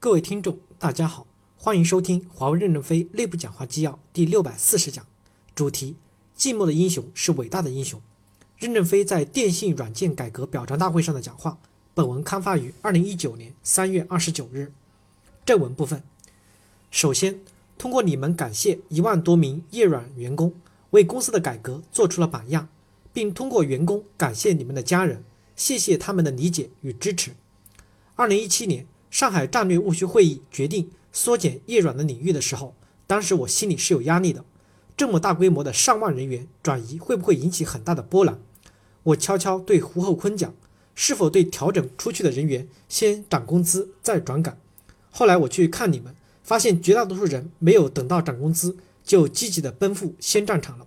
各位听众，大家好，欢迎收听华为任正非内部讲话纪要第六百四十讲，主题：寂寞的英雄是伟大的英雄。任正非在电信软件改革表彰大会上的讲话。本文刊发于二零一九年三月二十九日。正文部分，首先通过你们感谢一万多名业软员工为公司的改革做出了榜样，并通过员工感谢你们的家人，谢谢他们的理解与支持。二零一七年。上海战略务虚会议决定缩减叶软的领域的时候，当时我心里是有压力的。这么大规模的上万人员转移，会不会引起很大的波澜？我悄悄对胡厚昆讲：“是否对调整出去的人员先涨工资再转岗？”后来我去看你们，发现绝大多数人没有等到涨工资，就积极的奔赴新战场了。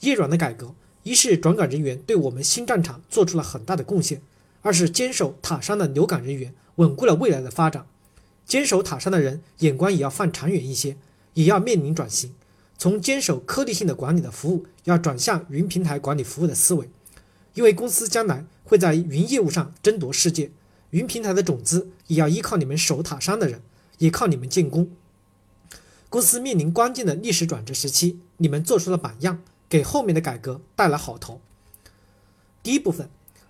叶软的改革，一是转岗人员对我们新战场做出了很大的贡献，二是坚守塔山的留岗人员。稳固了未来的发展，坚守塔山的人眼光也要放长远一些，也要面临转型，从坚守颗粒性的管理的服务，要转向云平台管理服务的思维。因为公司将来会在云业务上争夺世界，云平台的种子也要依靠你们守塔山的人，也靠你们建功。公司面临关键的历史转折时期，你们做出了榜样，给后面的改革带来好头。第一部分，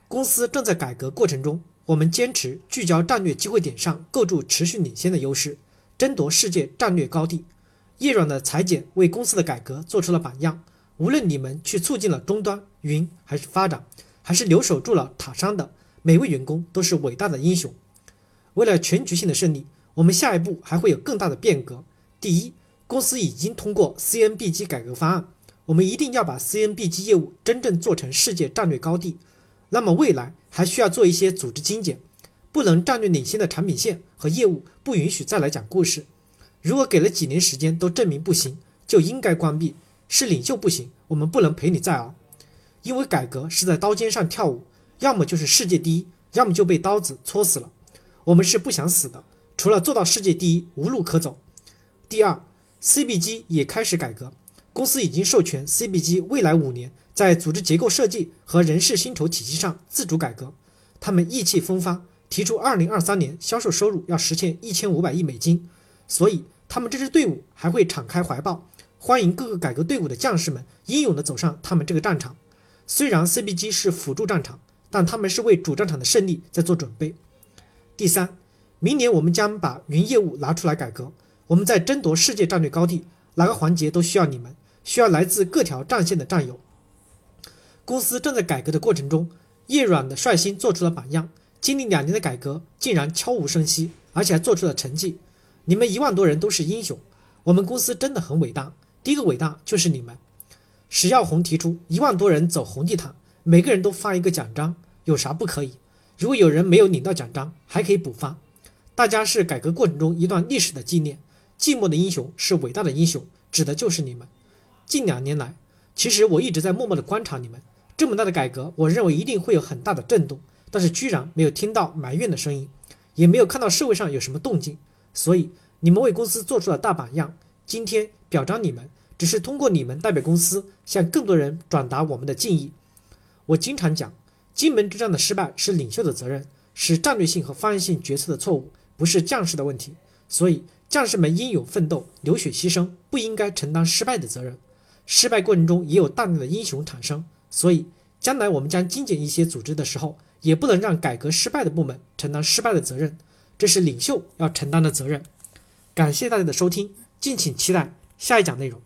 公司正在改革过程中。我们坚持聚焦战略机会点上，构筑持续领先的优势，争夺世界战略高地。业软的裁减为公司的改革做出了榜样。无论你们去促进了终端、云还是发展，还是留守住了塔山的每位员工，都是伟大的英雄。为了全局性的胜利，我们下一步还会有更大的变革。第一，公司已经通过 CNBG 改革方案，我们一定要把 CNBG 业务真正做成世界战略高地。那么未来还需要做一些组织精简，不能战略领先的产品线和业务不允许再来讲故事。如果给了几年时间都证明不行，就应该关闭。是领袖不行，我们不能陪你再熬。因为改革是在刀尖上跳舞，要么就是世界第一，要么就被刀子戳死了。我们是不想死的，除了做到世界第一，无路可走。第二，CBG 也开始改革，公司已经授权 CBG 未来五年。在组织结构设计和人事薪酬体系上自主改革，他们意气风发，提出二零二三年销售收入要实现一千五百亿美金。所以，他们这支队伍还会敞开怀抱，欢迎各个改革队伍的将士们英勇地走上他们这个战场。虽然 CBG 是辅助战场，但他们是为主战场的胜利在做准备。第三，明年我们将把云业务拿出来改革。我们在争夺世界战略高地，哪个环节都需要你们，需要来自各条战线的战友。公司正在改革的过程中，叶软的率先做出了榜样。经历两年的改革，竟然悄无声息，而且还做出了成绩。你们一万多人都是英雄，我们公司真的很伟大。第一个伟大就是你们。史耀红提出一万多人走红地毯，每个人都发一个奖章，有啥不可以？如果有人没有领到奖章，还可以补发。大家是改革过程中一段历史的纪念。寂寞的英雄是伟大的英雄，指的就是你们。近两年来，其实我一直在默默的观察你们。这么大的改革，我认为一定会有很大的震动，但是居然没有听到埋怨的声音，也没有看到社会上有什么动静。所以你们为公司做出了大榜样，今天表彰你们，只是通过你们代表公司向更多人转达我们的敬意。我经常讲，金门之战的失败是领袖的责任，是战略性和方案性决策的错误，不是将士的问题。所以将士们英勇奋斗、流血牺牲，不应该承担失败的责任。失败过程中也有大量的英雄产生。所以，将来我们将精简一些组织的时候，也不能让改革失败的部门承担失败的责任，这是领袖要承担的责任。感谢大家的收听，敬请期待下一讲内容。